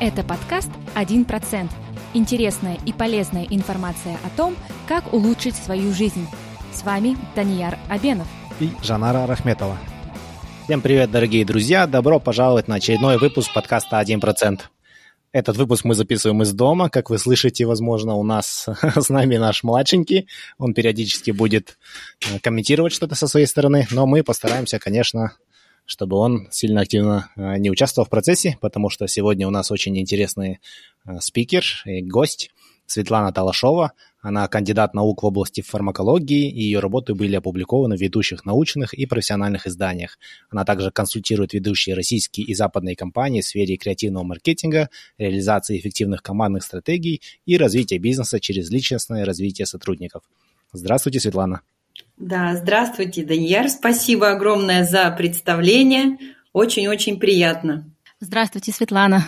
Это подкаст «1%». Интересная и полезная информация о том, как улучшить свою жизнь. С вами Данияр Абенов и Жанара Рахметова. Всем привет, дорогие друзья! Добро пожаловать на очередной выпуск подкаста «1%». Этот выпуск мы записываем из дома. Как вы слышите, возможно, у нас с нами наш младшенький. Он периодически будет э, комментировать что-то со своей стороны, но мы постараемся, конечно, чтобы он сильно активно э, не участвовал в процессе, потому что сегодня у нас очень интересный э, спикер и гость Светлана Талашова. Она кандидат наук в области фармакологии, и ее работы были опубликованы в ведущих научных и профессиональных изданиях. Она также консультирует ведущие российские и западные компании в сфере креативного маркетинга, реализации эффективных командных стратегий и развития бизнеса через личностное развитие сотрудников. Здравствуйте, Светлана. Да, здравствуйте, Данияр. Спасибо огромное за представление. Очень-очень приятно. Здравствуйте, Светлана.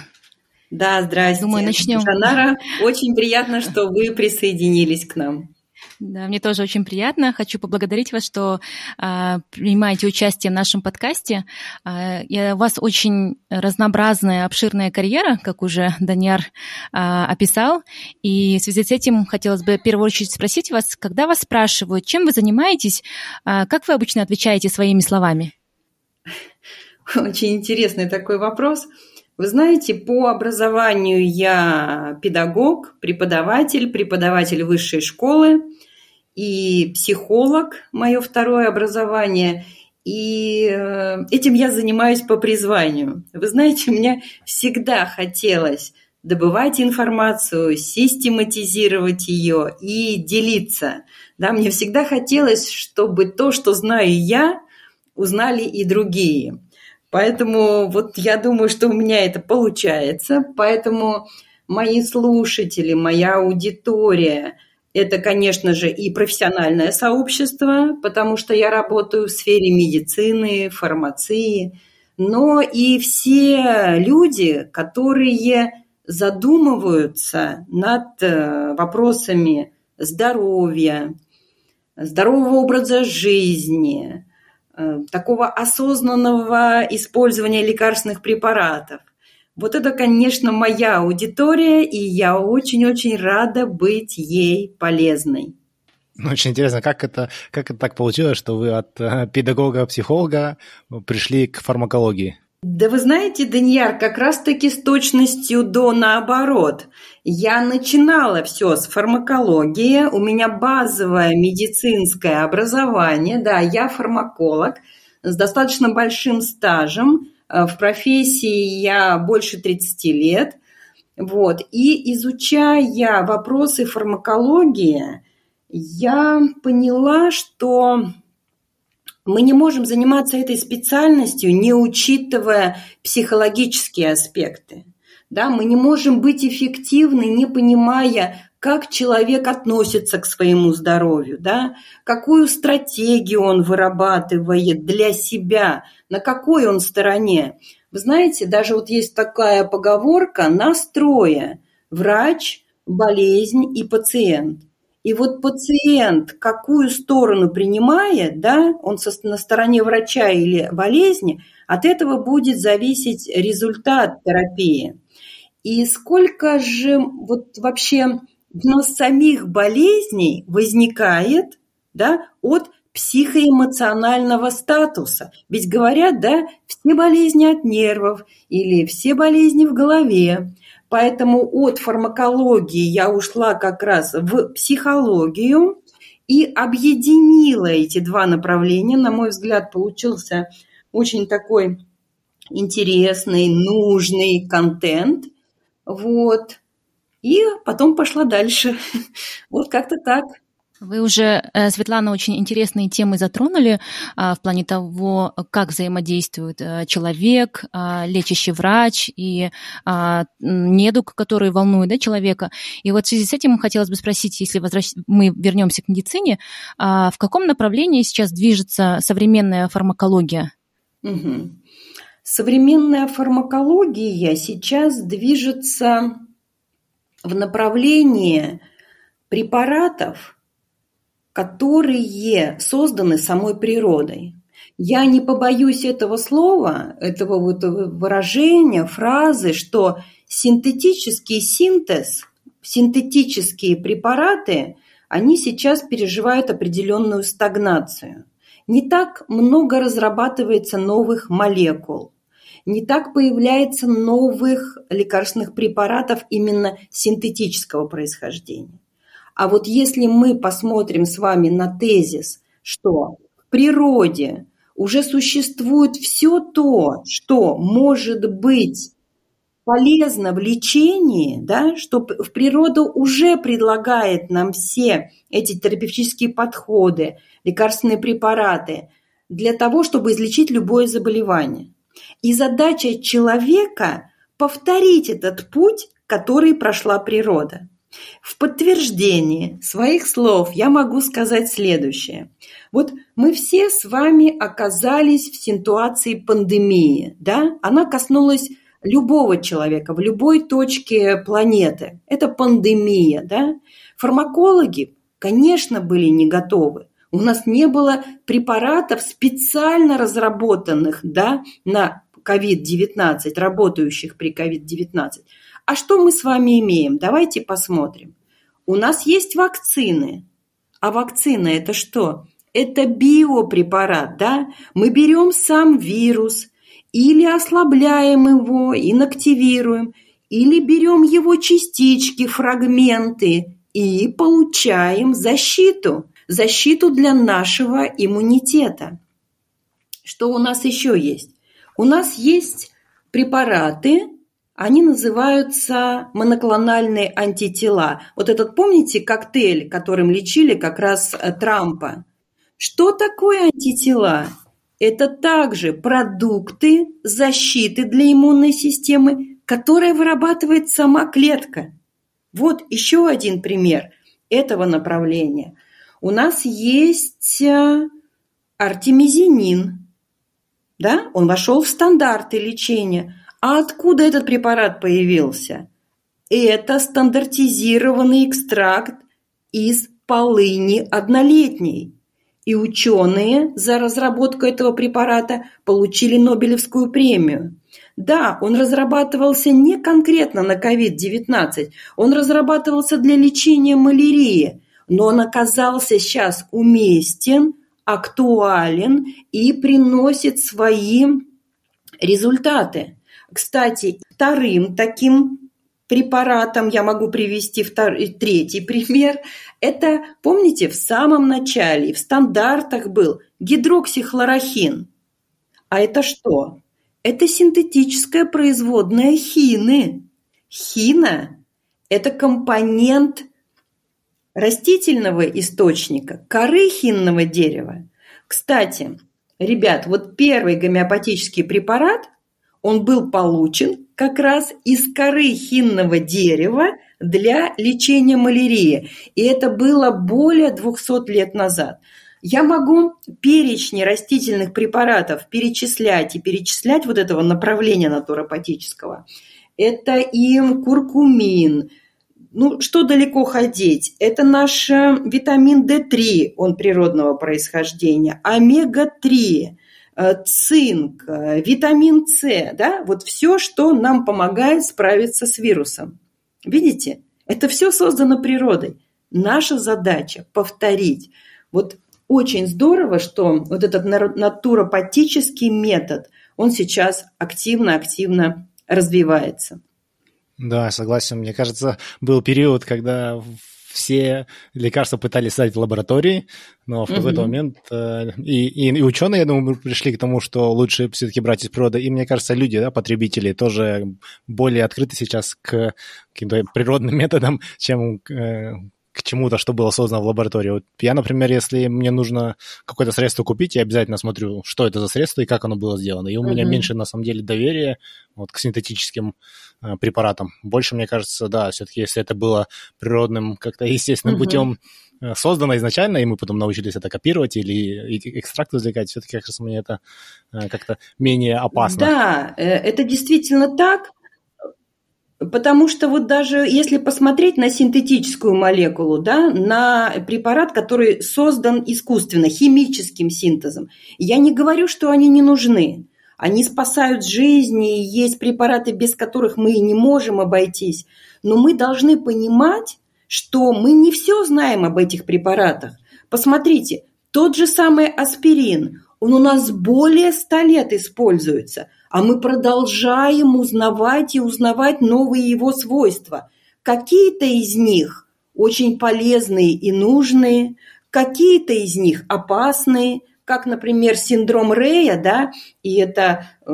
Да, здрасте. Думаю, начнем. Жанара, очень приятно, что вы присоединились к нам. Да, мне тоже очень приятно. Хочу поблагодарить вас, что э, принимаете участие в нашем подкасте. Э, у вас очень разнообразная, обширная карьера, как уже Даньяр э, описал. И в связи с этим хотелось бы в первую очередь спросить вас, когда вас спрашивают, чем вы занимаетесь, э, как вы обычно отвечаете своими словами? Очень интересный такой вопрос. Вы знаете, по образованию я педагог, преподаватель, преподаватель высшей школы и психолог, мое второе образование. И э, этим я занимаюсь по призванию. Вы знаете, мне всегда хотелось добывать информацию, систематизировать ее и делиться. Да, мне всегда хотелось, чтобы то, что знаю я, узнали и другие. Поэтому вот я думаю, что у меня это получается. Поэтому мои слушатели, моя аудитория – это, конечно же, и профессиональное сообщество, потому что я работаю в сфере медицины, фармации, но и все люди, которые задумываются над э, вопросами здоровья, здорового образа жизни, такого осознанного использования лекарственных препаратов. Вот это, конечно, моя аудитория, и я очень-очень рада быть ей полезной. Ну, очень интересно, как это, как это так получилось, что вы от э, педагога-психолога пришли к фармакологии? Да вы знаете, Даньяр, как раз-таки с точностью до наоборот. Я начинала все с фармакологии, у меня базовое медицинское образование, да, я фармаколог с достаточно большим стажем, э, в профессии я больше 30 лет, вот, и изучая вопросы фармакологии, я поняла, что мы не можем заниматься этой специальностью, не учитывая психологические аспекты. Да, мы не можем быть эффективны, не понимая, как человек относится к своему здоровью, да, какую стратегию он вырабатывает для себя, на какой он стороне. Вы знаете, даже вот есть такая поговорка «настроя» – врач, болезнь и пациент. И вот пациент какую сторону принимает, да, он на стороне врача или болезни, от этого будет зависеть результат терапии. И сколько же вот вообще нас самих болезней возникает да, от психоэмоционального статуса. Ведь говорят, да, все болезни от нервов или все болезни в голове. Поэтому от фармакологии я ушла как раз в психологию и объединила эти два направления. На мой взгляд, получился очень такой интересный, нужный контент. Вот. И потом пошла дальше. Вот как-то так. Вы уже, э, Светлана, очень интересные темы затронули а, в плане того, как взаимодействует э, человек, а, лечащий врач и а, недуг, который волнует да, человека. И вот в связи с этим хотелось бы спросить, если возвращ... мы вернемся к медицине, в каком направлении сейчас движется современная фармакология? Угу. Современная фармакология сейчас движется в направлении препаратов, которые созданы самой природой. Я не побоюсь этого слова, этого вот выражения, фразы, что синтетический синтез, синтетические препараты, они сейчас переживают определенную стагнацию. Не так много разрабатывается новых молекул, не так появляется новых лекарственных препаратов именно синтетического происхождения. А вот если мы посмотрим с вами на тезис, что в природе уже существует все то, что может быть полезно в лечении, да, что в природа уже предлагает нам все эти терапевтические подходы, лекарственные препараты для того, чтобы излечить любое заболевание. И задача человека – повторить этот путь, который прошла природа. В подтверждение своих слов я могу сказать следующее. Вот мы все с вами оказались в ситуации пандемии, да? Она коснулась любого человека в любой точке планеты. Это пандемия, да? Фармакологи, конечно, были не готовы. У нас не было препаратов, специально разработанных да, на COVID-19, работающих при COVID-19. А что мы с вами имеем? Давайте посмотрим. У нас есть вакцины. А вакцина это что? Это биопрепарат, да? Мы берем сам вирус или ослабляем его, инактивируем, или берем его частички, фрагменты и получаем защиту защиту для нашего иммунитета. Что у нас еще есть? У нас есть препараты, они называются моноклональные антитела. Вот этот, помните, коктейль, которым лечили как раз э, Трампа? Что такое антитела? Это также продукты защиты для иммунной системы, которые вырабатывает сама клетка. Вот еще один пример этого направления – у нас есть э, артемизинин, да, он вошел в стандарты лечения. А откуда этот препарат появился? Это стандартизированный экстракт из полыни однолетней. И ученые за разработку этого препарата получили Нобелевскую премию. Да, он разрабатывался не конкретно на COVID-19, он разрабатывался для лечения малярии – но он оказался сейчас уместен, актуален и приносит свои результаты. Кстати, вторым таким препаратом я могу привести второй, третий пример. Это, помните, в самом начале в стандартах был гидроксихлорохин. А это что? Это синтетическая производная хины. Хина – это компонент растительного источника, коры хинного дерева. Кстати, ребят, вот первый гомеопатический препарат, он был получен как раз из коры хинного дерева для лечения малярии. И это было более 200 лет назад. Я могу перечни растительных препаратов перечислять и перечислять вот этого направления натуропатического. Это и куркумин, ну, что далеко ходить? Это наш э, витамин D3, он природного происхождения, омега-3, э, цинк, э, витамин С, да, вот все, что нам помогает справиться с вирусом. Видите? Это все создано природой. Наша задача повторить. Вот очень здорово, что вот этот натуропатический метод, он сейчас активно-активно развивается. Да, согласен. Мне кажется, был период, когда все лекарства пытались создать в лаборатории, но в какой-то угу. момент э, и, и, и ученые, я думаю, пришли к тому, что лучше все-таки брать из природы. И мне кажется, люди, да, потребители, тоже более открыты сейчас к каким-то природным методам, чем э, к чему-то, что было создано в лаборатории. Вот я, например, если мне нужно какое-то средство купить, я обязательно смотрю, что это за средство и как оно было сделано. И у uh-huh. меня меньше, на самом деле, доверия вот, к синтетическим э, препаратам. Больше, мне кажется, да, все-таки, если это было природным, как-то естественным uh-huh. путем э, создано изначально, и мы потом научились это копировать или экстракт извлекать, все-таки, раз мне это э, как-то менее опасно. Да, э, это действительно так. Потому что вот даже если посмотреть на синтетическую молекулу, да, на препарат, который создан искусственно, химическим синтезом, я не говорю, что они не нужны. Они спасают жизни, есть препараты, без которых мы не можем обойтись. Но мы должны понимать, что мы не все знаем об этих препаратах. Посмотрите, тот же самый аспирин, он у нас более ста лет используется, а мы продолжаем узнавать и узнавать новые его свойства. Какие-то из них очень полезные и нужные, какие-то из них опасные, как, например, синдром Рея, да, и это э,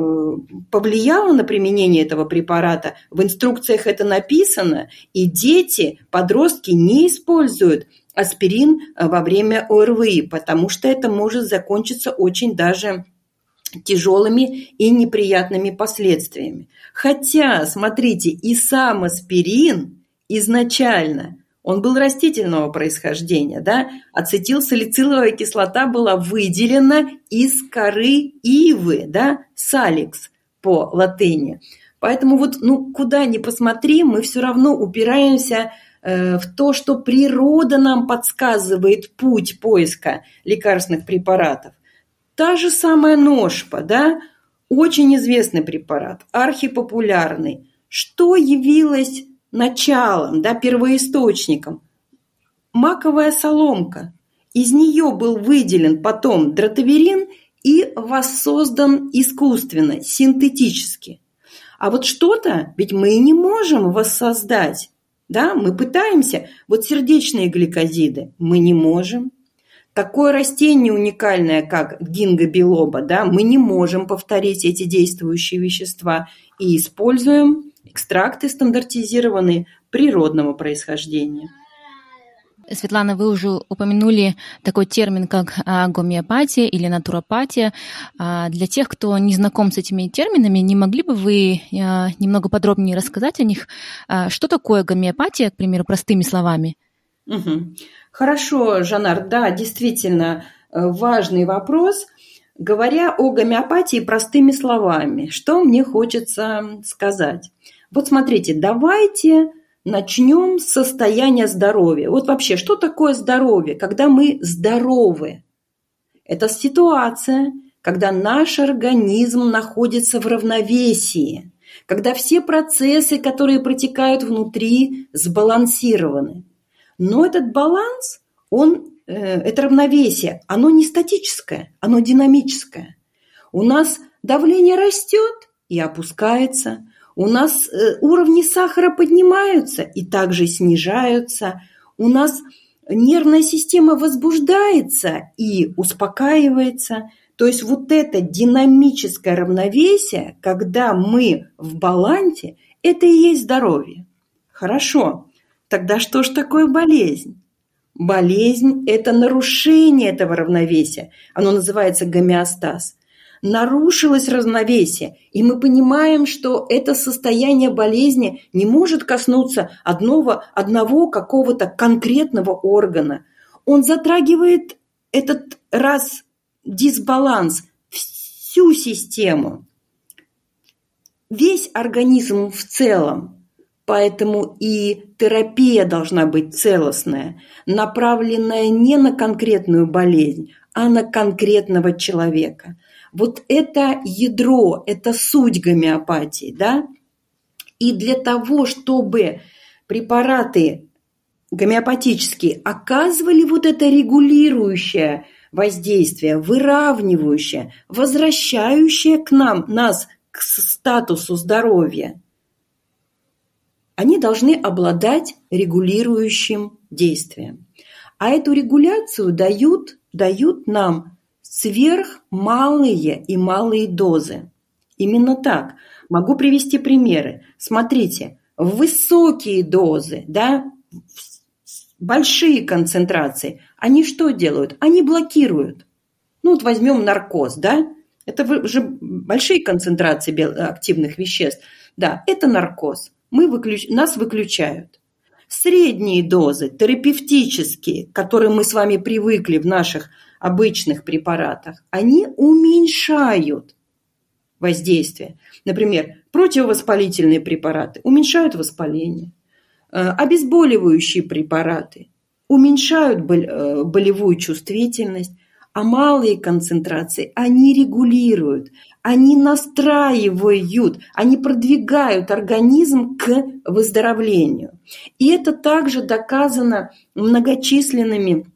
повлияло на применение этого препарата. В инструкциях это написано, и дети, подростки не используют аспирин э, во время ОРВИ, потому что это может закончиться очень даже тяжелыми и неприятными последствиями. Хотя, смотрите, и сам аспирин изначально он был растительного происхождения, да? Ацетилсалициловая кислота была выделена из коры ивы, да? Саликс по латыни. Поэтому вот, ну, куда ни посмотри, мы все равно упираемся в то, что природа нам подсказывает путь поиска лекарственных препаратов. Та же самая ножпа, да, очень известный препарат, архипопулярный. Что явилось началом, да, первоисточником. Маковая соломка. Из нее был выделен потом дротаверин и воссоздан искусственно, синтетически. А вот что-то ведь мы не можем воссоздать. Да, мы пытаемся. Вот сердечные гликозиды мы не можем. Такое растение уникальное, как гинго да, мы не можем повторить эти действующие вещества и используем экстракты стандартизированные природного происхождения. Светлана, вы уже упомянули такой термин, как а, гомеопатия или натуропатия. А, для тех, кто не знаком с этими терминами, не могли бы вы а, немного подробнее рассказать о них? Что такое гомеопатия, к примеру, простыми словами? Угу. Хорошо, Жанар, да, действительно э, важный вопрос. Говоря о гомеопатии простыми словами, что мне хочется сказать? Вот смотрите, давайте начнем с состояния здоровья. Вот вообще, что такое здоровье? Когда мы здоровы. Это ситуация, когда наш организм находится в равновесии, когда все процессы, которые протекают внутри, сбалансированы. Но этот баланс, он, э, это равновесие, оно не статическое, оно динамическое. У нас давление растет и опускается, у нас э, уровни сахара поднимаются и также снижаются. У нас нервная система возбуждается и успокаивается. То есть вот это динамическое равновесие, когда мы в балансе, это и есть здоровье. Хорошо, тогда что ж такое болезнь? Болезнь – это нарушение этого равновесия. Оно называется гомеостаз нарушилось равновесие, и мы понимаем, что это состояние болезни не может коснуться одного, одного какого-то конкретного органа. Он затрагивает этот раз дисбаланс, всю систему, весь организм в целом. Поэтому и терапия должна быть целостная, направленная не на конкретную болезнь, а на конкретного человека – вот это ядро, это суть гомеопатии, да? И для того, чтобы препараты гомеопатические оказывали вот это регулирующее воздействие, выравнивающее, возвращающее к нам, нас к статусу здоровья, они должны обладать регулирующим действием. А эту регуляцию дают, дают нам сверхмалые и малые дозы. Именно так. Могу привести примеры. Смотрите, высокие дозы, да, большие концентрации, они что делают? Они блокируют. Ну вот возьмем наркоз, да, это же большие концентрации активных веществ. Да, это наркоз. Мы выключ... Нас выключают. Средние дозы, терапевтические, к которым мы с вами привыкли в наших обычных препаратах, они уменьшают воздействие. Например, противовоспалительные препараты уменьшают воспаление, э, обезболивающие препараты уменьшают э, болевую чувствительность, А малые концентрации, они регулируют, они настраивают, они продвигают организм к выздоровлению. И это также доказано многочисленными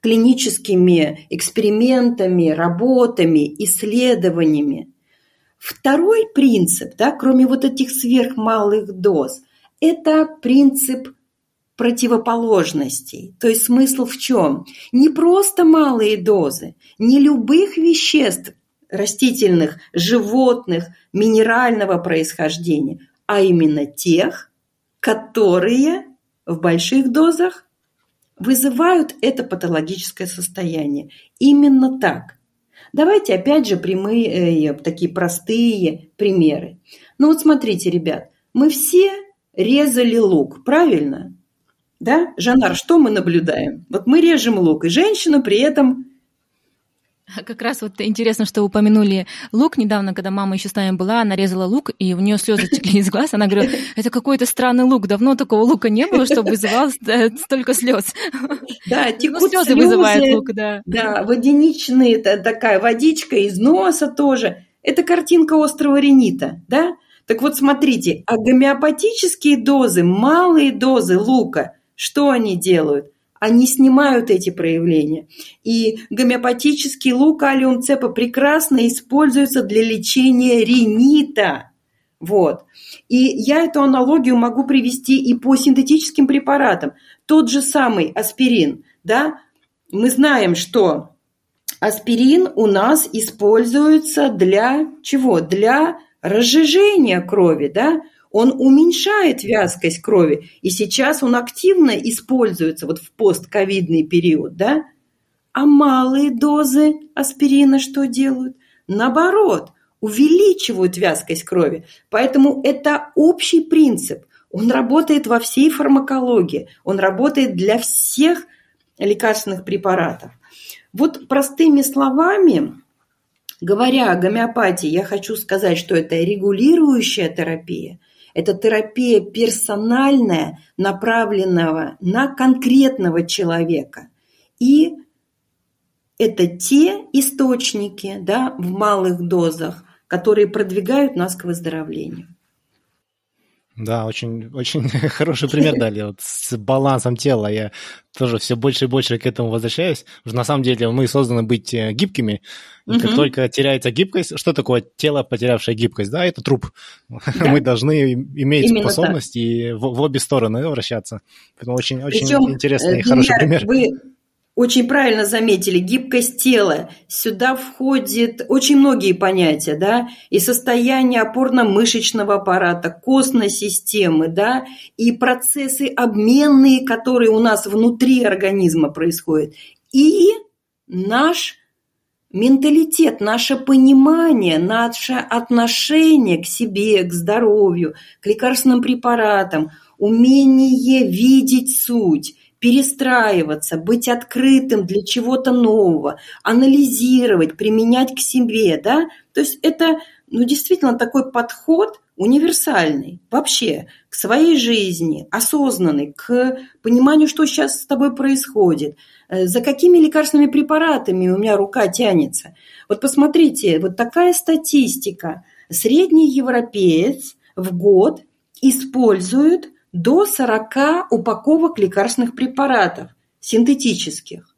клиническими экспериментами, работами, исследованиями. Второй принцип, да, кроме вот этих сверхмалых доз, это принцип противоположностей. То есть смысл в чем? Не просто малые дозы, не любых веществ растительных, животных, минерального происхождения, а именно тех, которые в больших дозах вызывают это патологическое состояние. Именно так. Давайте опять же прямые, э, такие простые примеры. Ну вот смотрите, ребят, мы все резали лук, правильно? Да? Жанар, что мы наблюдаем? Вот мы режем лук, и женщина при этом как раз вот интересно, что упомянули лук. Недавно, когда мама еще с нами была, она резала лук, и у нее слезы текли из глаз. Она говорила, это какой-то странный лук. Давно такого лука не было, чтобы вызывал столько слез. Да, ну, текут слезы, слезы вызывает лук, да. Да, водяничные, такая водичка из носа тоже. Это картинка острого ринита, да? Так вот, смотрите, а гомеопатические дозы, малые дозы лука, что они делают? Они снимают эти проявления. И гомеопатический лук алиум цепа прекрасно используется для лечения ринита. Вот. И я эту аналогию могу привести и по синтетическим препаратам. Тот же самый аспирин, да, мы знаем, что аспирин у нас используется для чего? Для разжижения крови, да, он уменьшает вязкость крови, и сейчас он активно используется вот в постковидный период, да? А малые дозы аспирина что делают? Наоборот, увеличивают вязкость крови. Поэтому это общий принцип. Он работает во всей фармакологии, он работает для всех лекарственных препаратов. Вот простыми словами, говоря о гомеопатии, я хочу сказать, что это регулирующая терапия – это терапия персональная, направленного на конкретного человека. И это те источники да, в малых дозах, которые продвигают нас к выздоровлению. Да, очень, очень хороший пример дали. Вот с балансом тела я тоже все больше и больше к этому возвращаюсь. Потому что на самом деле мы созданы быть э, гибкими. И угу. как только теряется гибкость, что такое тело, потерявшее гибкость? Да, это труп. Да. Мы должны иметь Именно способность и в, в обе стороны вращаться. Поэтому очень, очень Причем, интересный и хороший пример. Вы очень правильно заметили, гибкость тела. Сюда входит очень многие понятия, да, и состояние опорно-мышечного аппарата, костной системы, да, и процессы обменные, которые у нас внутри организма происходят, и наш менталитет, наше понимание, наше отношение к себе, к здоровью, к лекарственным препаратам, умение видеть суть, перестраиваться, быть открытым для чего-то нового, анализировать, применять к себе, да, то есть это, ну, действительно такой подход универсальный вообще к своей жизни, осознанный, к пониманию, что сейчас с тобой происходит, э, за какими лекарственными препаратами у меня рука тянется. Вот посмотрите, вот такая статистика. Средний европеец в год использует до 40 упаковок лекарственных препаратов, синтетических.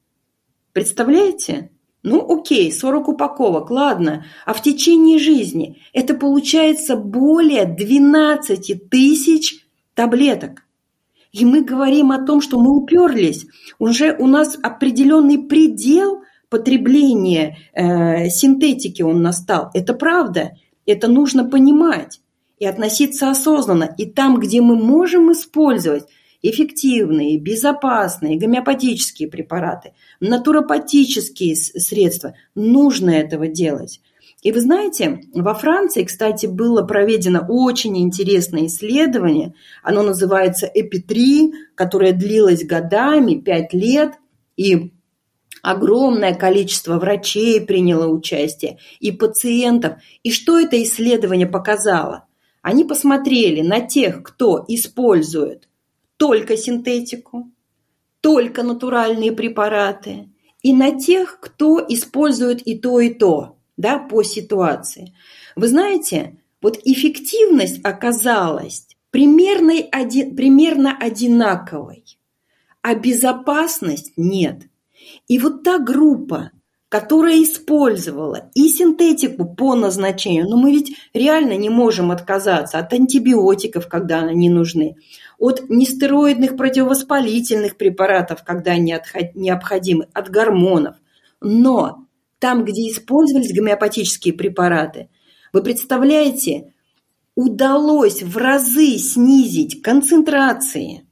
Представляете? Ну, окей, 40 упаковок, ладно. А в течение жизни это получается более 12 тысяч таблеток. И мы говорим о том, что мы уперлись. Уже у нас определенный предел потребления э, синтетики он настал. Это правда. Это нужно понимать и относиться осознанно. И там, где мы можем использовать эффективные, безопасные гомеопатические препараты, натуропатические средства, нужно этого делать. И вы знаете, во Франции, кстати, было проведено очень интересное исследование. Оно называется «Эпи-3», которое длилось годами, пять лет. И огромное количество врачей приняло участие, и пациентов. И что это исследование показало? Они посмотрели на тех, кто использует только синтетику, только натуральные препараты, и на тех, кто использует и то, и то, да, по ситуации. Вы знаете, вот эффективность оказалась примерно, один, примерно одинаковой, а безопасность нет. И вот та группа, которая использовала и синтетику по назначению, но мы ведь реально не можем отказаться от антибиотиков, когда они нужны, от нестероидных противовоспалительных препаратов, когда они необходимы, от гормонов. Но там, где использовались гомеопатические препараты, вы представляете, удалось в разы снизить концентрации,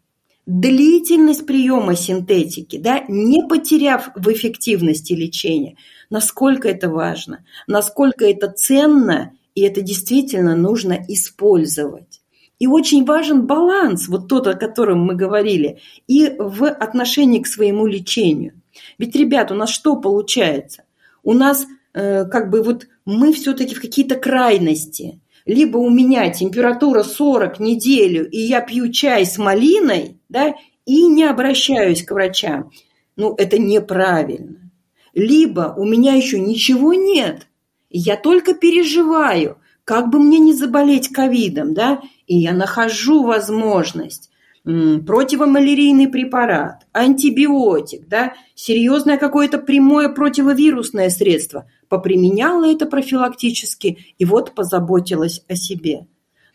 длительность приема синтетики, да, не потеряв в эффективности лечения. Насколько это важно, насколько это ценно, и это действительно нужно использовать. И очень важен баланс, вот тот, о котором мы говорили, и в отношении к своему лечению. Ведь, ребят, у нас что получается? У нас э, как бы вот мы все-таки в какие-то крайности. Либо у меня температура 40 неделю, и я пью чай с малиной, да, и не обращаюсь к врачам. Ну, это неправильно. Либо у меня еще ничего нет, я только переживаю, как бы мне не заболеть ковидом, да, и я нахожу возможность противомалярийный препарат, антибиотик, да, серьезное какое-то прямое противовирусное средство, поприменяла это профилактически и вот позаботилась о себе.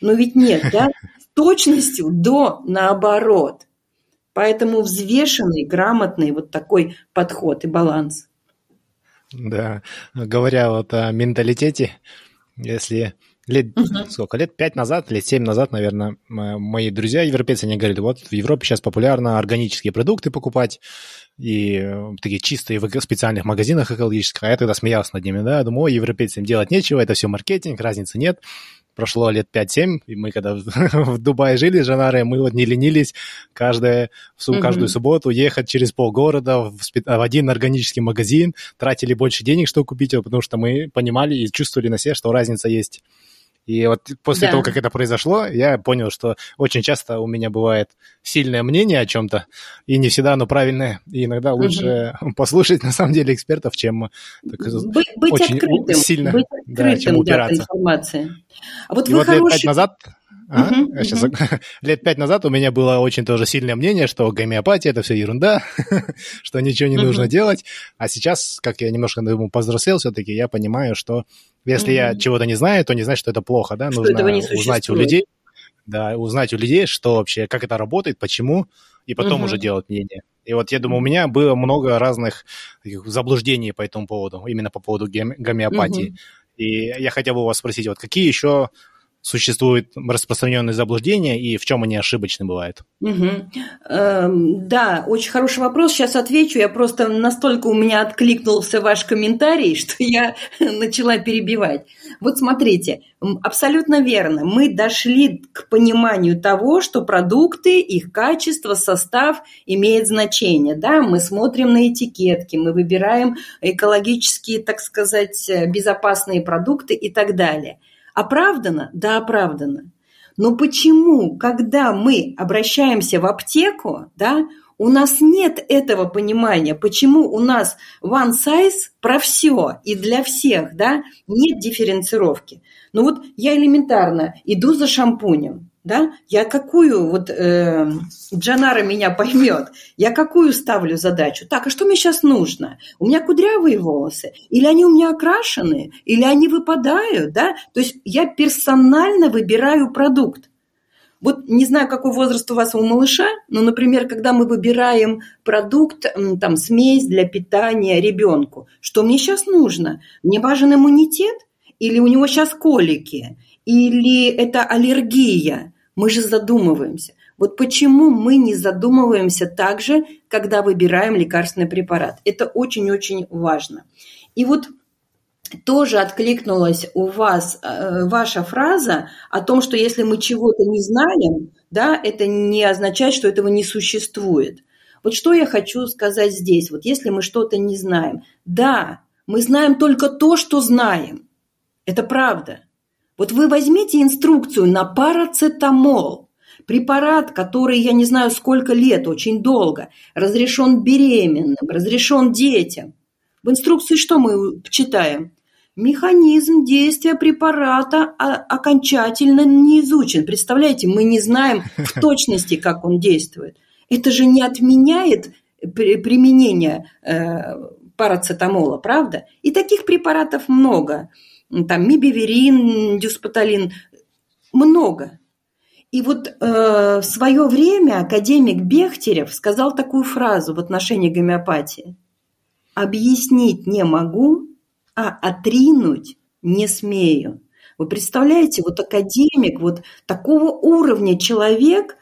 Но ведь нет, да, с точностью до наоборот. Поэтому взвешенный, грамотный вот такой подход и баланс. Да, говоря вот о менталитете, если лет, uh-huh. сколько, лет пять назад, лет семь назад, наверное, мои друзья европейцы, они говорили, вот в Европе сейчас популярно органические продукты покупать, и э, такие чистые в специальных магазинах экологических, а я тогда смеялся над ними, да, думаю, ой, европейцам делать нечего, это все маркетинг, разницы нет. Прошло лет 5-7, и мы когда в Дубае жили с Жанарой, мы вот не ленились каждое, в каждую субботу ехать через полгорода в, в один органический магазин, тратили больше денег, чтобы купить его, потому что мы понимали и чувствовали на себе, что разница есть. И вот после да. того, как это произошло, я понял, что очень часто у меня бывает сильное мнение о чем-то, и не всегда оно правильное. И иногда лучше угу. послушать, на самом деле, экспертов, чем так, быть, быть очень открытым, сильно быть открытым, да, чем упираться. Да, информации. А вот и вы вот хороший... лет пять назад а? Uh-huh, Сейчас, uh-huh. Лет пять назад у меня было очень тоже сильное мнение, что гомеопатия – это все ерунда, что ничего не uh-huh. нужно делать. А сейчас, как я немножко думаю, повзрослел все-таки, я понимаю, что если mm-hmm. я чего-то не знаю, то не значит, что это плохо, да? Что Нужно узнать у людей, да, узнать у людей, что вообще, как это работает, почему, и потом уже делать мнение. И вот я думаю, у меня было много разных заблуждений по этому поводу, именно по поводу гомеопатии. И я хотел бы у вас спросить, вот какие еще существуют распространенные заблуждения и в чем они ошибочны бывают? Угу. Эм, да, очень хороший вопрос. Сейчас отвечу. Я просто настолько у меня откликнулся ваш комментарий, что я начала перебивать. Вот смотрите, абсолютно верно. Мы дошли к пониманию того, что продукты, их качество, состав имеет значение. Да, мы смотрим на этикетки, мы выбираем экологические, так сказать, безопасные продукты и так далее. Оправдано? Да, оправдано. Но почему, когда мы обращаемся в аптеку, да, у нас нет этого понимания, почему у нас one size про все и для всех, да, нет дифференцировки. Ну вот я элементарно иду за шампунем, да, я какую, вот э, Джанара меня поймет, я какую ставлю задачу? Так, а что мне сейчас нужно? У меня кудрявые волосы, или они у меня окрашены, или они выпадают, да? То есть я персонально выбираю продукт. Вот не знаю, какой возраст у вас у малыша, но, например, когда мы выбираем продукт, там, смесь для питания ребенку, что мне сейчас нужно? Мне важен иммунитет? Или у него сейчас колики? Или это аллергия? Мы же задумываемся. Вот почему мы не задумываемся так же, когда выбираем лекарственный препарат. Это очень-очень важно. И вот тоже откликнулась у вас э, ваша фраза о том, что если мы чего-то не знаем, да, это не означает, что этого не существует. Вот что я хочу сказать здесь. Вот если мы что-то не знаем, да, мы знаем только то, что знаем. Это правда. Вот вы возьмите инструкцию на парацетамол. препарат, который, я не знаю, сколько лет, очень долго, разрешен беременным, разрешен детям. В инструкции что мы читаем? Механизм действия препарата окончательно не изучен. Представляете, мы не знаем в точности, как он действует. Это же не отменяет применение э, парацетамола, правда? И таких препаратов много. Там мибиверин, дюспоталин, много. И вот э, в свое время академик Бехтерев сказал такую фразу в отношении гомеопатии. «Объяснить не могу, а отринуть не смею». Вы представляете, вот академик, вот такого уровня человек,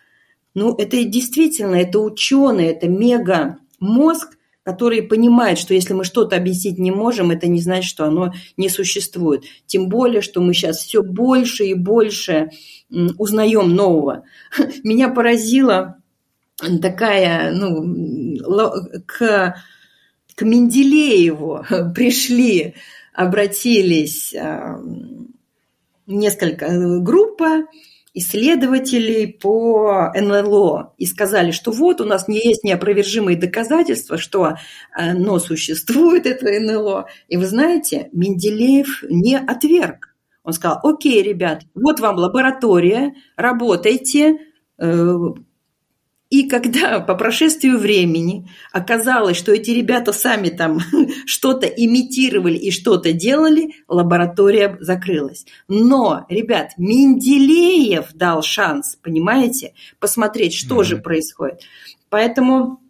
ну это действительно, это ученый, это мега мозг, который понимает, что если мы что-то объяснить не можем, это не значит, что оно не существует. Тем более, что мы сейчас все больше и больше узнаем нового. Меня поразила такая, ну, к, к Менделееву пришли, обратились а, несколько э, группа, исследователей по НЛО и сказали, что вот у нас не есть неопровержимые доказательства, что оно существует, это НЛО. И вы знаете, Менделеев не отверг. Он сказал, окей, ребят, вот вам лаборатория, работайте, э, и когда по прошествию времени оказалось, что эти ребята сами там что-то имитировали и что-то делали, лаборатория закрылась. Но, ребят, Менделеев дал шанс, понимаете, посмотреть, что mm-hmm. же происходит. Поэтому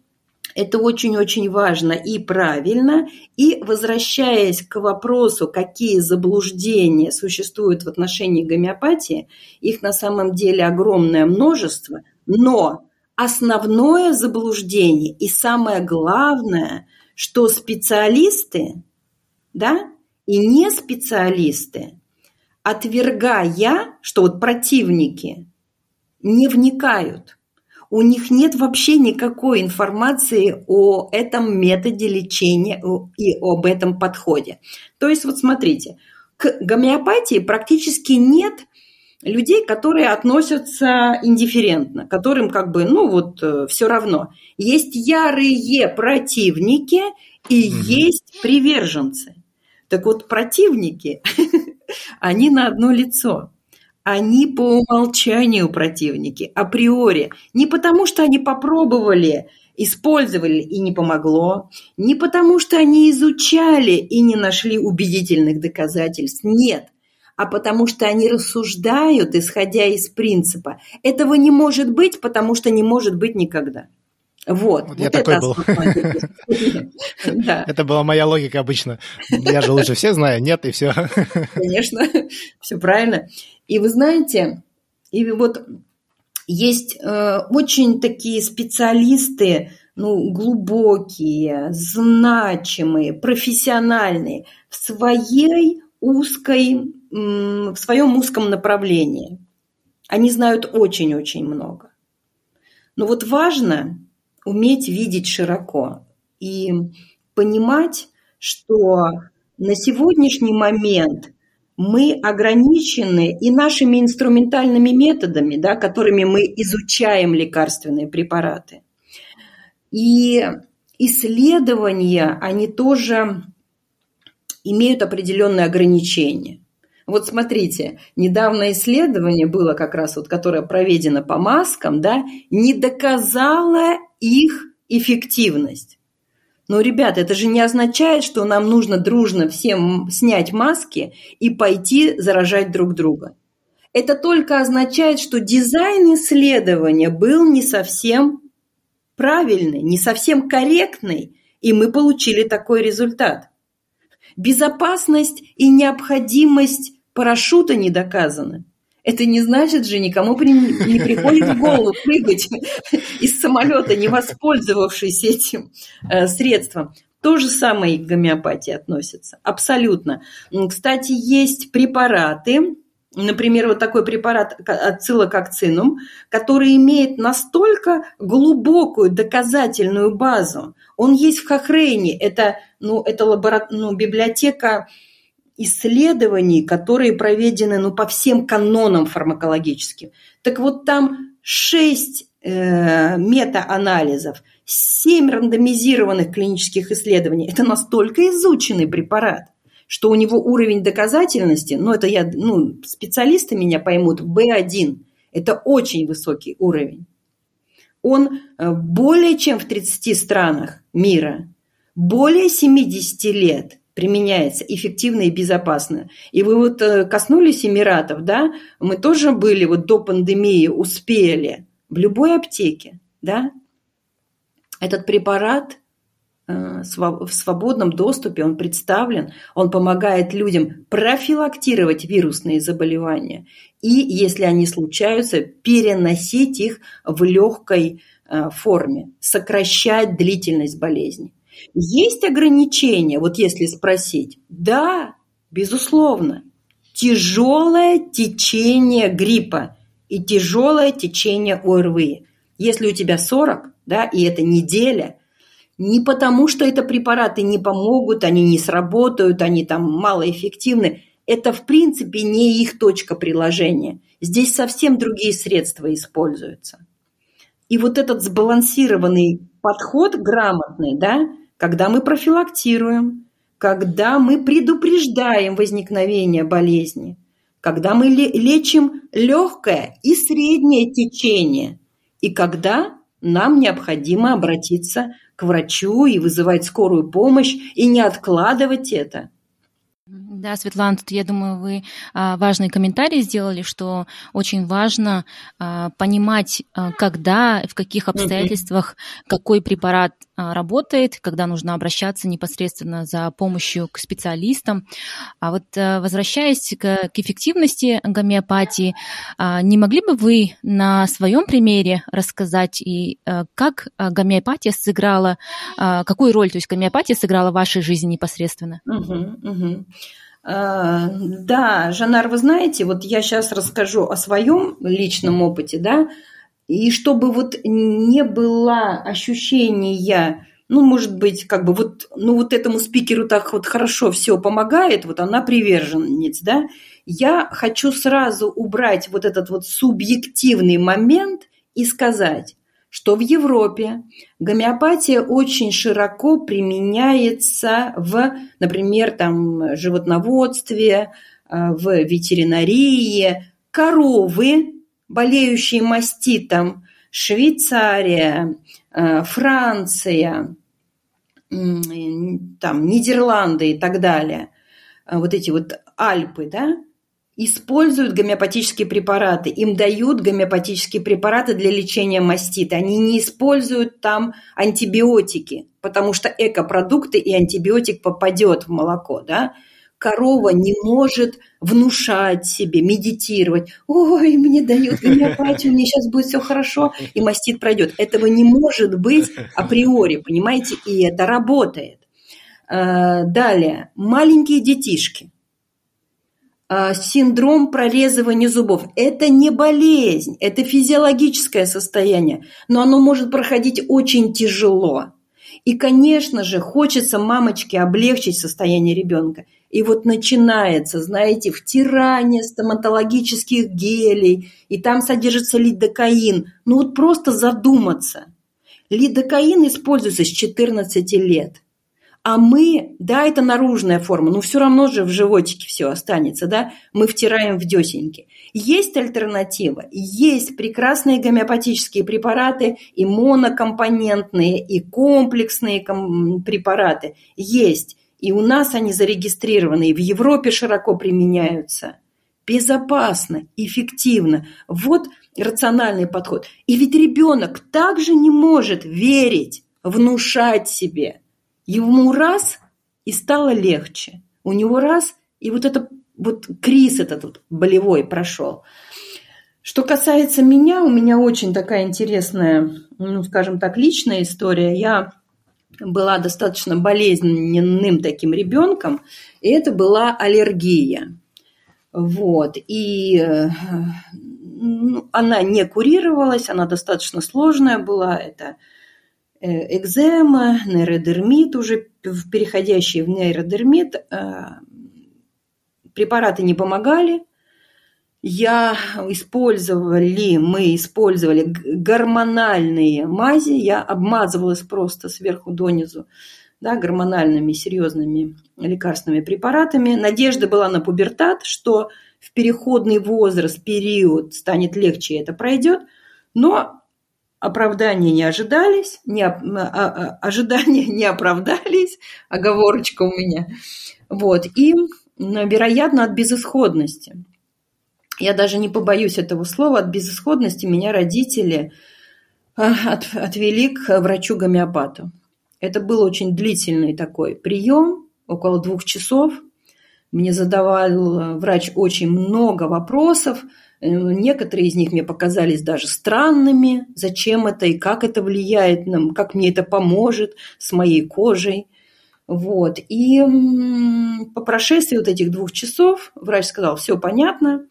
это очень-очень важно и правильно. И возвращаясь к вопросу, какие заблуждения существуют в отношении гомеопатии, их на самом деле огромное множество, но основное заблуждение и самое главное, что специалисты, да, и не специалисты, отвергая, что вот противники не вникают, у них нет вообще никакой информации о этом методе лечения и об этом подходе. То есть вот смотрите, к гомеопатии практически нет людей, которые относятся индифферентно, которым как бы, ну вот, э, все равно. Есть ярые противники и угу. есть приверженцы. Так вот, противники, они на одно лицо. Они по умолчанию противники, априори. Не потому, что они попробовали, использовали и не помогло, не потому, что они изучали и не нашли убедительных доказательств. Нет – а потому что они рассуждают, исходя из принципа. Этого не может быть, потому что не может быть никогда. Вот. вот я такой был. Это была моя логика обычно. Я же лучше всех знаю, нет, и все. Конечно, все правильно. И вы знаете, и вот есть э, очень такие специалисты, ну, глубокие, значимые, профессиональные в своей узкой в своем узком направлении. Они знают очень-очень много. Но вот важно уметь видеть широко и понимать, что на сегодняшний момент мы ограничены и нашими инструментальными методами, да, которыми мы изучаем лекарственные препараты. И исследования, они тоже имеют определенные ограничения. Вот смотрите, недавно исследование было как раз вот, которое проведено по маскам, да, не доказало их эффективность. Но, ребят, это же не означает, что нам нужно дружно всем снять маски и пойти заражать друг друга. Это только означает, что дизайн исследования был не совсем правильный, не совсем корректный, и мы получили такой результат. Безопасность и необходимость парашюта не доказаны. Это не значит же, никому при, не приходит в голову прыгать из самолета, не воспользовавшись этим э, средством. То же самое и к гомеопатии относится. Абсолютно. Кстати, есть препараты, например, вот такой препарат ацилококцинум, который имеет настолько глубокую доказательную базу. Он есть в Хохрейне, это, ну, это лабора... ну, библиотека исследований, которые проведены ну, по всем канонам фармакологическим. Так вот там 6 э, мета-анализов, 7 рандомизированных клинических исследований. Это настолько изученный препарат, что у него уровень доказательности, ну это я, ну специалисты меня поймут, B1. Это очень высокий уровень. Он э, более чем в 30 странах мира, более 70 лет применяется эффективно и безопасно. И вы вот э, коснулись Эмиратов, да? Мы тоже были вот до пандемии, успели в любой аптеке, да? Этот препарат э, в свободном доступе, он представлен, он помогает людям профилактировать вирусные заболевания и, если они случаются, переносить их в легкой э, форме, сокращать длительность болезни. Есть ограничения, вот если спросить? Да, безусловно. Тяжелое течение гриппа и тяжелое течение ОРВИ. Если у тебя 40, да, и это неделя, не потому, что это препараты не помогут, они не сработают, они там малоэффективны. Это, в принципе, не их точка приложения. Здесь совсем другие средства используются. И вот этот сбалансированный подход грамотный, да, когда мы профилактируем, когда мы предупреждаем возникновение болезни, когда мы лечим легкое и среднее течение, и когда нам необходимо обратиться к врачу и вызывать скорую помощь, и не откладывать это – да, Светлана, тут, я думаю, вы а, важный комментарий сделали, что очень важно а, понимать, а, когда, в каких обстоятельствах какой препарат работает, когда нужно обращаться непосредственно за помощью к специалистам. А вот возвращаясь к, к эффективности гомеопатии, не могли бы вы на своем примере рассказать, и как гомеопатия сыграла, какую роль, то есть гомеопатия сыграла в вашей жизни непосредственно? А, да, Жанар, вы знаете, вот я сейчас расскажу о своем личном опыте, да, и чтобы вот не было ощущения, ну, может быть, как бы вот, ну, вот этому спикеру так вот хорошо все помогает, вот она приверженец, да, я хочу сразу убрать вот этот вот субъективный момент и сказать, что в Европе гомеопатия очень широко применяется в, например, там, животноводстве, э, в ветеринарии. Коровы, болеющие маститом, Швейцария, э, Франция, там, Нидерланды и так далее, э, вот эти вот Альпы, да, используют гомеопатические препараты, им дают гомеопатические препараты для лечения мастита. Они не используют там антибиотики, потому что экопродукты и антибиотик попадет в молоко, да. Корова не может внушать себе, медитировать. Ой, мне дают гомеопатию, мне сейчас будет все хорошо, и мастит пройдет. Этого не может быть априори, понимаете, и это работает. Э, далее, маленькие детишки – а, синдром прорезывания зубов. Это не болезнь, это физиологическое состояние, но оно может проходить очень тяжело. И, конечно же, хочется мамочке облегчить состояние ребенка. И вот начинается, знаете, втирание стоматологических гелей, и там содержится лидокаин. Ну вот просто задуматься. Лидокаин используется с 14 лет – а мы, да, это наружная форма, но все равно же в животике все останется, да, мы втираем в десеньки. Есть альтернатива, есть прекрасные гомеопатические препараты, и монокомпонентные, и комплексные препараты, есть. И у нас они зарегистрированы, и в Европе широко применяются. Безопасно, эффективно. Вот рациональный подход. И ведь ребенок также не может верить, внушать себе – Ему раз и стало легче. У него раз и вот это вот криз этот вот болевой прошел. Что касается меня, у меня очень такая интересная, ну, скажем так, личная история. Я была достаточно болезненным таким ребенком, и это была аллергия. Вот. И э, ну, она не курировалась, она достаточно сложная была. Это экзема, нейродермит, уже переходящий в нейродермит, э, препараты не помогали. я использовали, мы использовали гормональные мази, я обмазывалась просто сверху донизу, да, гормональными серьезными лекарственными препаратами. Надежда была на пубертат, что в переходный возраст, период станет легче, это пройдет. Но оправдания не ожидались, не, а, а, ожидания не оправдались, оговорочка у меня. Вот, и, вероятно, от безысходности. Я даже не побоюсь этого слова, от безысходности меня родители а, от, отвели к врачу-гомеопату. Это был очень длительный такой прием, около двух часов. Мне задавал врач очень много вопросов. Э, некоторые из них мне показались даже странными. Зачем это и как это влияет нам, как мне это поможет с моей кожей. Вот. И по прошествии вот этих двух часов врач сказал, все понятно,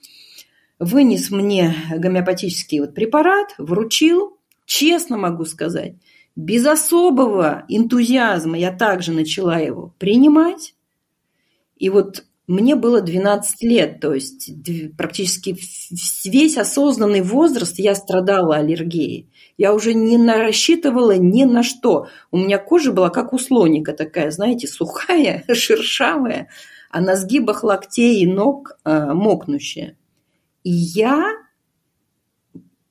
вынес мне гомеопатический вот препарат, вручил, честно могу сказать, без особого энтузиазма я также начала его принимать. И вот мне было 12 лет, то есть практически весь осознанный возраст я страдала аллергией. Я уже не рассчитывала ни на что. У меня кожа была как у слоника такая, знаете, сухая, шершавая, а на сгибах локтей и ног э, мокнущая. И я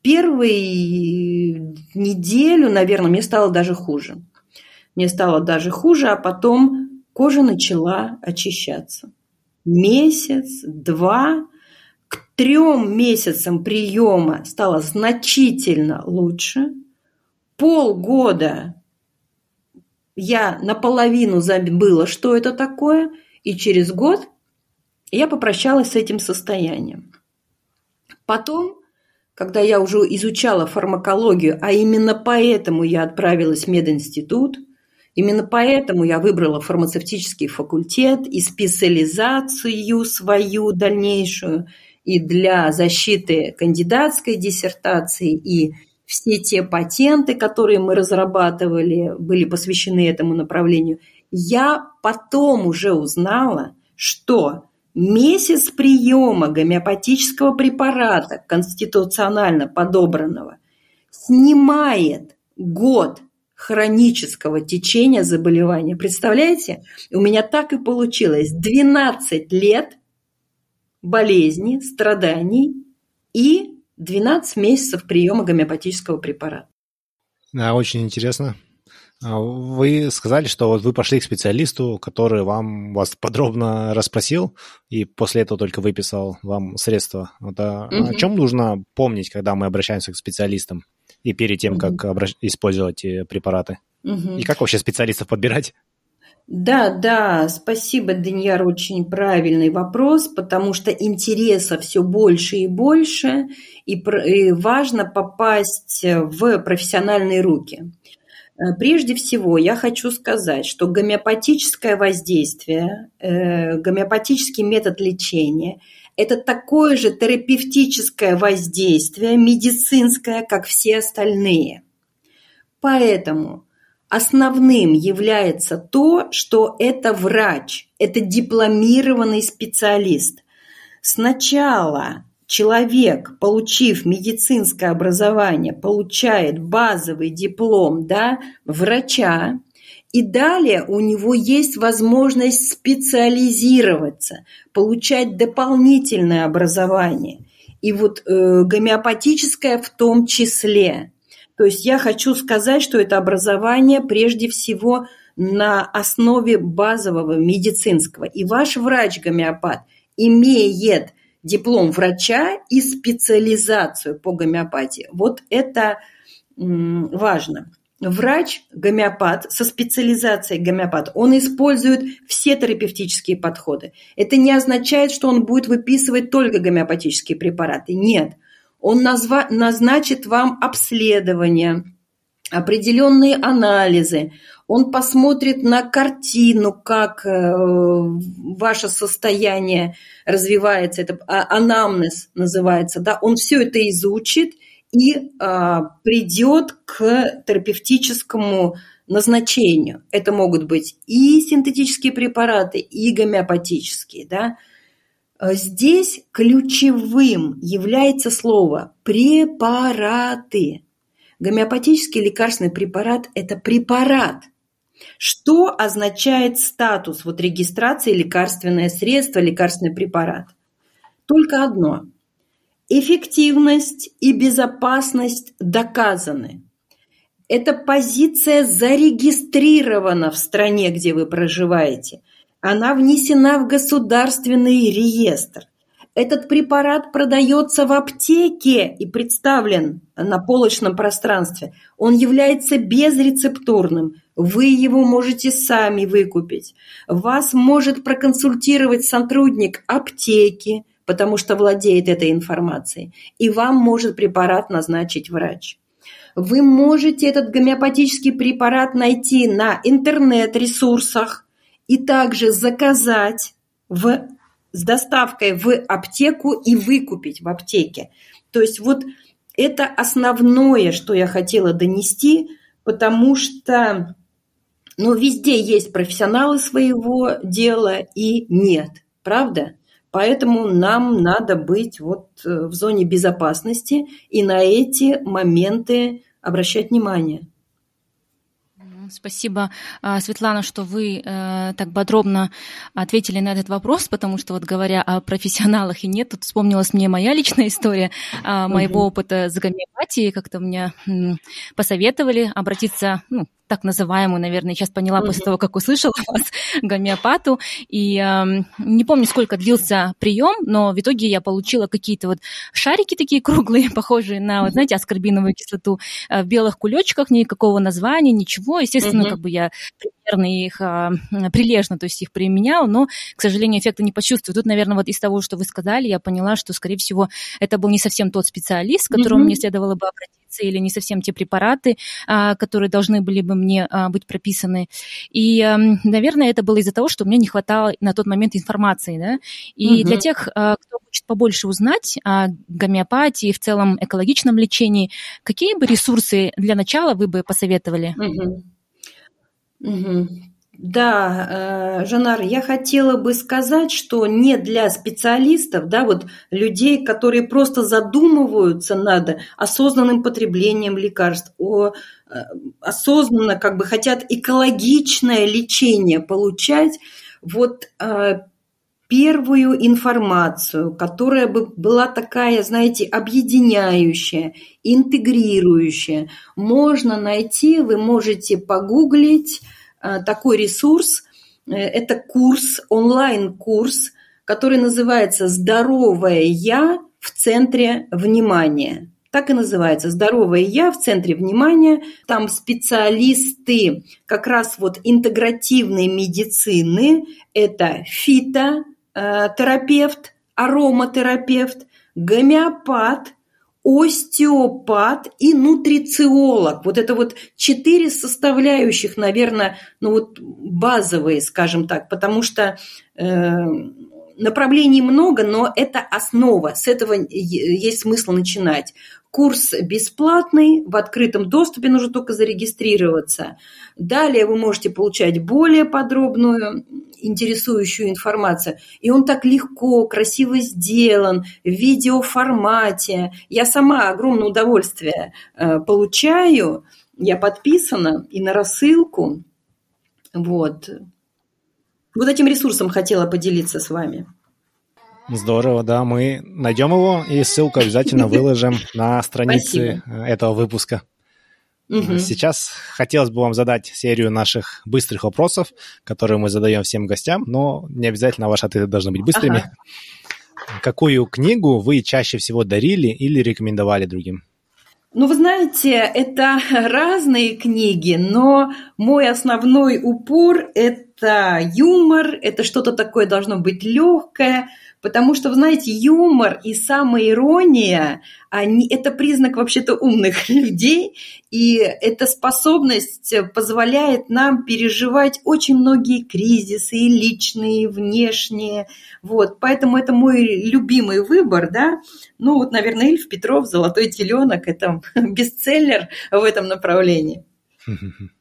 первую неделю, наверное, мне стало даже хуже. Мне стало даже хуже, а потом кожа начала очищаться. Месяц, два, к трем месяцам приема стало значительно лучше. Полгода я наполовину забыла, что это такое, и через год я попрощалась с этим состоянием. Потом когда я уже изучала фармакологию, а именно поэтому я отправилась в мединститут, именно поэтому я выбрала фармацевтический факультет и специализацию свою дальнейшую и для защиты кандидатской диссертации, и все те патенты, которые мы разрабатывали, были посвящены этому направлению. Я потом уже узнала, что Месяц приема гомеопатического препарата, конституционально подобранного, снимает год хронического течения заболевания. Представляете? У меня так и получилось. 12 лет болезни, страданий и 12 месяцев приема гомеопатического препарата. Да, очень интересно. А вы сказали, что вот вы пошли к специалисту, который вам вас подробно расспросил и после этого только выписал вам средства. Вот, а угу. О чем нужно помнить, когда мы обращаемся к специалистам и перед тем, как обращ... использовать препараты? Угу. И как вообще специалистов подбирать? Да, да, спасибо, Даньяр, очень правильный вопрос, потому что интереса все больше и больше, и важно попасть в профессиональные руки. Э, прежде всего, я хочу сказать, что гомеопатическое воздействие, э, гомеопатический метод лечения – это такое же терапевтическое воздействие, медицинское, как все остальные. Поэтому основным является то, что это врач, это дипломированный специалист. Сначала человек, получив медицинское образование, получает базовый диплом да, врача, и далее у него есть возможность специализироваться, получать дополнительное образование. И вот э, гомеопатическое в том числе. То есть я хочу сказать, что это образование прежде всего на основе базового медицинского. И ваш врач-гомеопат имеет диплом врача и специализацию по гомеопатии. Вот это важно. Врач-гомеопат со специализацией гомеопат, он использует все терапевтические подходы. Это не означает, что он будет выписывать только гомеопатические препараты. Нет. Он назва- назначит вам обследование, определенные анализы, он посмотрит на картину, как э, ваше состояние развивается, это а, анамнез называется, да, он все это изучит и а, придет к терапевтическому назначению. Это могут быть и синтетические препараты, и гомеопатические, да. Э, здесь ключевым является слово «препараты». Гомеопатический лекарственный препарат – это препарат. Что означает статус вот регистрации лекарственное средство, лекарственный препарат? Только одно. Эффективность и безопасность доказаны. Эта позиция зарегистрирована в стране, где вы проживаете. Она внесена в государственный реестр. Этот препарат продается в аптеке и представлен на полочном пространстве. Он является безрецептурным. Вы его можете сами выкупить. Вас может проконсультировать сотрудник аптеки, потому что владеет этой информацией. И вам может препарат назначить врач. Вы можете этот гомеопатический препарат найти на интернет-ресурсах и также заказать в, с доставкой в аптеку и выкупить в аптеке. То есть вот это основное, что я хотела донести, потому что ну, везде есть профессионалы своего дела и нет, правда? Поэтому нам надо быть вот э, в зоне безопасности и на эти моменты обращать внимание. Спасибо, а, Светлана, что вы э, так подробно ответили на этот вопрос, потому что вот говоря о профессионалах и нет, тут вспомнилась мне моя личная история а, моего опыта с гомеопатией, как-то мне посоветовали обратиться, ну, так называемую, наверное, сейчас поняла после того, как услышала вас, гомеопату. И э, не помню, сколько длился прием, но в итоге я получила какие-то вот шарики такие круглые, похожие на, вот, знаете, аскорбиновую кислоту, э, в белых кулечках, никакого названия, ничего. Естественно, как бы я примерно их а, прилежно, то есть их применяла, но, к сожалению, эффекта не почувствую. Тут, наверное, вот из того, что вы сказали, я поняла, что, скорее всего, это был не совсем тот специалист, к которому mm-hmm. мне следовало бы обратиться, или не совсем те препараты, а, которые должны были бы мне а, быть прописаны. И, а, наверное, это было из-за того, что мне не хватало на тот момент информации, да. И mm-hmm. для тех, а, кто хочет побольше узнать о гомеопатии, в целом экологичном лечении, какие бы ресурсы для начала вы бы посоветовали? Mm-hmm. Угу. Да, э, Жанар, я хотела бы сказать, что не для специалистов, да, вот людей, которые просто задумываются над осознанным потреблением лекарств, о, э, осознанно как бы хотят экологичное лечение получать, вот э, первую информацию, которая бы была такая, знаете, объединяющая, интегрирующая, можно найти, вы можете погуглить такой ресурс. Э, это курс, онлайн-курс, который называется «Здоровое я в центре внимания». Так и называется «Здоровое я в центре внимания». Там специалисты как раз вот интегративной медицины. Это фито, Э, терапевт, ароматерапевт, гомеопат, остеопат и нутрициолог. Вот это вот четыре составляющих, наверное, ну вот базовые, скажем так, потому что э, направлений много, но это основа. С этого есть смысл начинать. Курс бесплатный, в открытом доступе нужно только зарегистрироваться. Далее вы можете получать более подробную, интересующую информацию. И он так легко, красиво сделан, в видеоформате. Я сама огромное удовольствие э, получаю. Я подписана и на рассылку. Вот. Вот этим ресурсом хотела поделиться с вами. Здорово, да, мы найдем его и ссылку обязательно выложим на странице Спасибо. этого выпуска. Угу. Сейчас хотелось бы вам задать серию наших быстрых вопросов, которые мы задаем всем гостям, но не обязательно ваши ответы должны быть быстрыми. Ага. Какую книгу вы чаще всего дарили или рекомендовали другим? Ну, вы знаете, это разные книги, но мой основной упор – это юмор, это что-то такое должно быть легкое – Потому что, вы знаете, юмор и самоирония они, это признак вообще-то умных людей, и эта способность позволяет нам переживать очень многие кризисы, и личные, и внешние. Вот, поэтому это мой любимый выбор, да. Ну вот, наверное, Ильф Петров «Золотой теленок» – это бестселлер в этом направлении.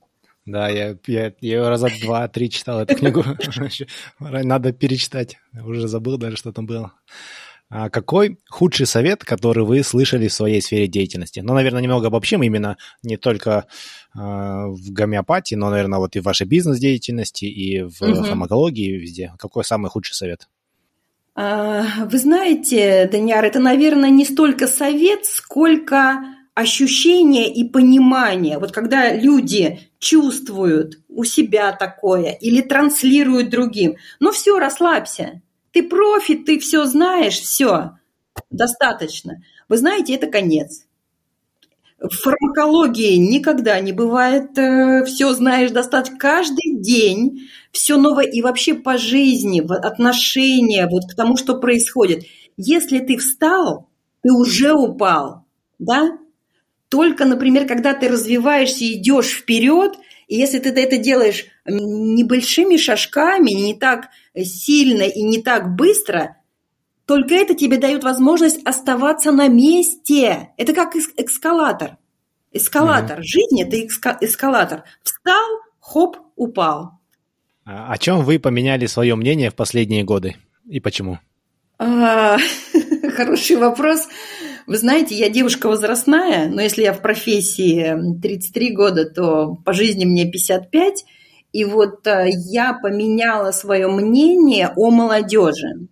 Да, я, я, я ее раза два-три читал, эту книгу. Надо перечитать. Уже забыл даже, что там было. А какой худший совет, который вы слышали в своей сфере деятельности? Ну, наверное, немного обобщим именно не только э, в гомеопатии, но, наверное, вот и в вашей бизнес-деятельности, и в угу. фармакологии, и везде. Какой самый худший совет? А, вы знаете, Даниар, это, наверное, не столько совет, сколько ощущение и понимание. Вот когда люди чувствуют у себя такое или транслируют другим, ну все, расслабься. Ты профи, ты все знаешь, все, достаточно. Вы знаете, это конец. В фармакологии никогда не бывает э, все знаешь достаточно. Каждый день все новое и вообще по жизни, в отношения вот к тому, что происходит. Если ты встал, ты уже упал, да? Только, например, когда ты развиваешься, идешь вперед, и если ты это делаешь небольшими шажками, не так сильно и не так быстро, только это тебе дает возможность оставаться на месте. Это как эскалатор. Эскалатор. Mm-hmm. Жизнь – это эскалатор. Встал, хоп, упал. А о чем вы поменяли свое мнение в последние годы и почему? А, хороший вопрос. Вы знаете, я девушка возрастная, но если я в профессии 33 года, то по жизни мне 55. И вот э, я поменяла свое мнение о молодежи.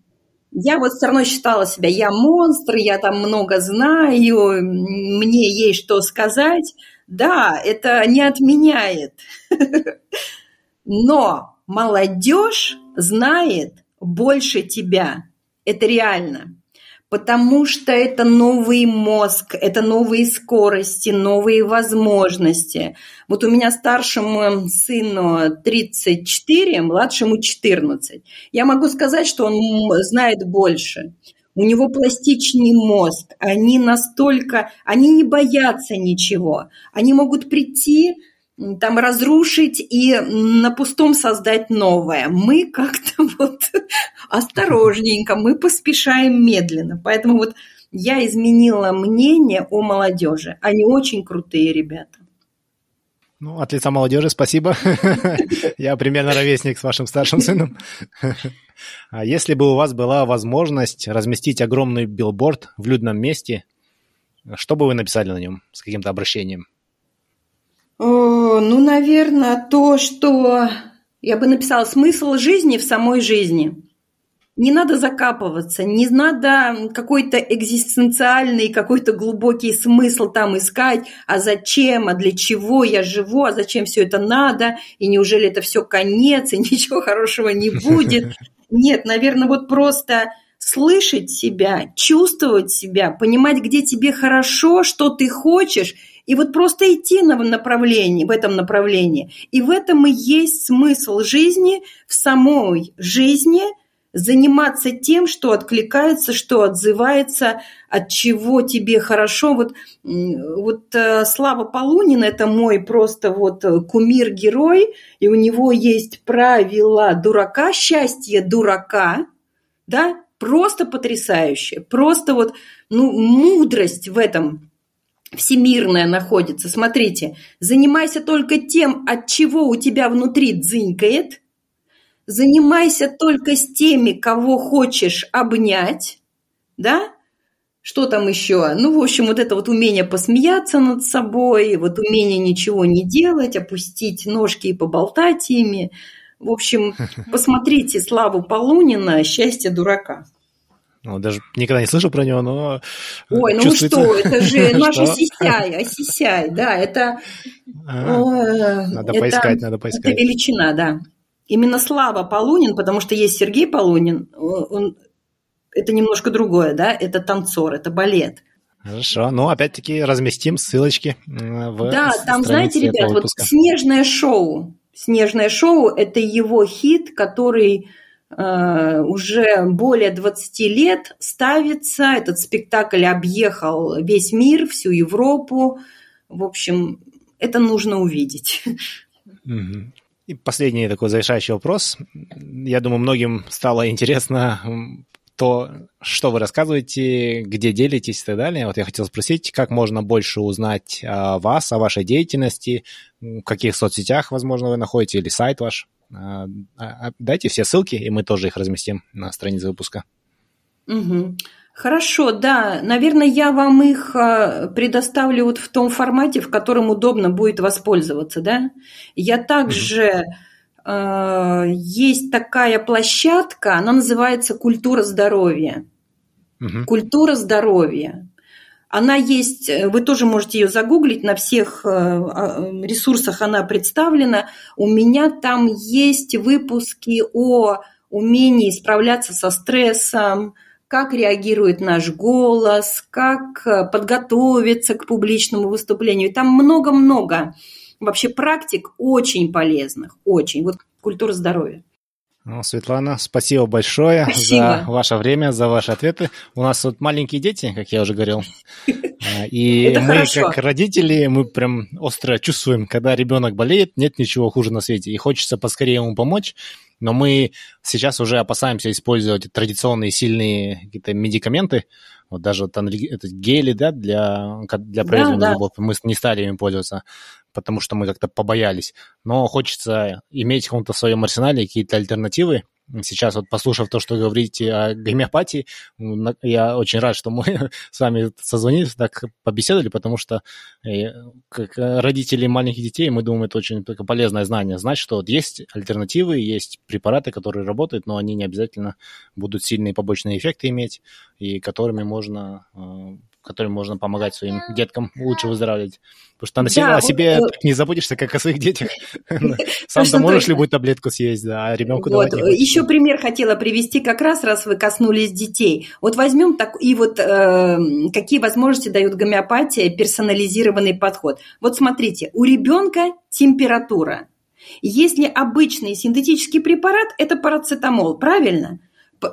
Я вот все равно считала себя, я монстр, я там много знаю, мне есть что сказать. Да, это не отменяет. Но молодежь знает больше тебя. Это реально потому что это новый мозг, это новые скорости, новые возможности. Вот у меня старшему сыну 34, младшему 14. Я могу сказать, что он знает больше. У него пластичный мозг, они настолько, они не боятся ничего. Они могут прийти, там разрушить и на пустом создать новое. Мы как-то вот осторожненько, мы поспешаем медленно. Поэтому вот я изменила мнение о молодежи. Они очень крутые ребята. Ну, от лица молодежи спасибо. Я примерно ровесник с вашим старшим сыном. А если бы у вас была возможность разместить огромный билборд в людном месте, что бы вы написали на нем с каким-то обращением? Ну, наверное, то, что я бы написала смысл жизни в самой жизни. Не надо закапываться, не надо какой-то экзистенциальный, какой-то глубокий смысл там искать, а зачем, а для чего я живу, а зачем все это надо, и неужели это все конец, и ничего хорошего не будет. Нет, наверное, вот просто слышать себя, чувствовать себя, понимать, где тебе хорошо, что ты хочешь, и вот просто идти на направлении, в этом направлении. И в этом и есть смысл жизни, в самой жизни заниматься тем, что откликается, что отзывается, от чего тебе хорошо. Вот, вот э, Слава Полунин – это мой просто вот кумир-герой, и у него есть правила дурака, счастье дурака, да, просто потрясающее, просто вот, ну, мудрость в этом всемирная находится. Смотрите, занимайся только тем, от чего у тебя внутри дзынькает. Занимайся только с теми, кого хочешь обнять, да? Что там еще? Ну, в общем, вот это вот умение посмеяться над собой, вот умение ничего не делать, опустить ножки и поболтать ими. В общем, посмотрите Славу Полунина «Счастье дурака». Ну, даже никогда не слышал про него, но... Ой, ну что, это же наш Осисяй, Осисяй, да, это... Надо поискать, надо поискать. Это величина, да. Именно Слава Полунин, потому что есть Сергей Полунин, он, это немножко другое, да, это танцор, это балет. Хорошо, ну опять-таки разместим ссылочки в Да, там, знаете, ребят, вот «Снежное шоу», «Снежное шоу» – это его хит, который уже более 20 лет ставится. Этот спектакль объехал весь мир, всю Европу. В общем, это нужно увидеть. И последний такой завершающий вопрос. Я думаю, многим стало интересно то, что вы рассказываете, где делитесь и так далее. Вот я хотел спросить, как можно больше узнать о вас, о вашей деятельности, в каких соцсетях, возможно, вы находите, или сайт ваш. А, а, дайте все ссылки, и мы тоже их разместим на странице выпуска. Угу. Хорошо, да. Наверное, я вам их а, предоставлю вот в том формате, в котором удобно будет воспользоваться, да. Я также... Угу. есть такая площадка, она называется «Культура здоровья». Угу. «Культура здоровья». Она есть, вы тоже можете ее загуглить, на всех ресурсах она представлена. У меня там есть выпуски о умении справляться со стрессом, как реагирует наш голос, как э, подготовиться к публичному выступлению. Там много-много вообще практик очень полезных, очень. Вот культура здоровья. Ну, Светлана, спасибо большое спасибо. за ваше время, за ваши ответы. У нас тут маленькие дети, как я уже говорил. А, и Это мы, хорошо. как родители, мы прям остро чувствуем, когда ребенок болеет, нет ничего хуже на свете. И хочется поскорее ему помочь но мы сейчас уже опасаемся использовать традиционные сильные какие-то медикаменты, вот даже вот это гели, да, для, для производства да, зубов, да. мы не стали ими пользоваться, потому что мы как-то побоялись. Но хочется иметь в каком-то своем арсенале какие-то альтернативы, сейчас вот послушав то, что говорите о гомеопатии, я очень рад, что мы с вами созвонились, так побеседовали, потому что э, как родители маленьких детей, мы думаем, это очень полезное знание, знать, что вот есть альтернативы, есть препараты, которые работают, но они не обязательно будут сильные побочные эффекты иметь, и которыми можно э, которым можно помогать своим деткам лучше выздоравливать. Потому что на себе, да, о себе вот, не заботишься, как о своих детях. Сам-то можешь любую таблетку съесть, да, а ребенку вот. давать Еще пример хотела привести, как раз раз вы коснулись детей. Вот возьмем так, и вот э, какие возможности дает гомеопатия, персонализированный подход. Вот смотрите, у ребенка температура. Если обычный синтетический препарат, это парацетамол, правильно?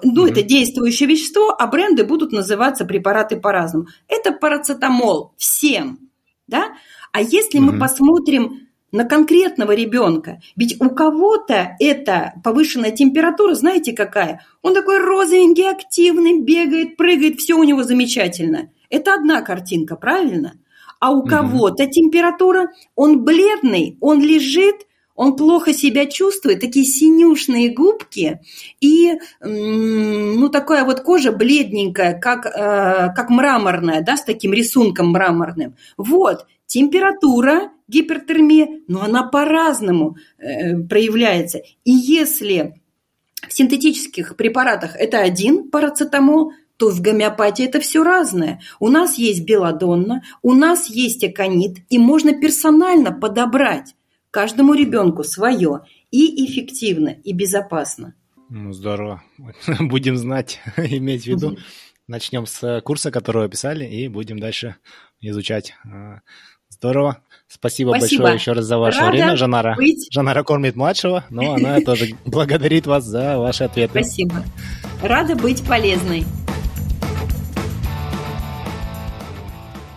Ну, mm-hmm. это действующее вещество, а бренды будут называться препараты по-разному. Это парацетамол всем, да? А если mm-hmm. мы посмотрим на конкретного ребенка, ведь у кого-то это повышенная температура, знаете какая? Он такой розовенький, активный, бегает, прыгает, все у него замечательно. Это одна картинка, правильно? А у mm-hmm. кого-то температура, он бледный, он лежит, он плохо себя чувствует, такие синюшные губки и, ну, такая вот кожа бледненькая, как, э, как мраморная, да, с таким рисунком мраморным. Вот, температура, гипертермия, но она по-разному э, проявляется. И если в синтетических препаратах это один парацетамол, то в гомеопатии это все разное. У нас есть белодонна, у нас есть аконит, и можно персонально подобрать Каждому ребенку свое и эффективно, и безопасно. Ну, здорово. Будем знать, иметь в виду. Начнем с курса, который описали, и будем дальше изучать. А, здорово. Спасибо, Спасибо. большое еще раз за ваше Рада время, Жанара. Быть. Жанара кормит младшего, но она тоже благодарит вас за ваши ответы. Спасибо. Рада быть полезной.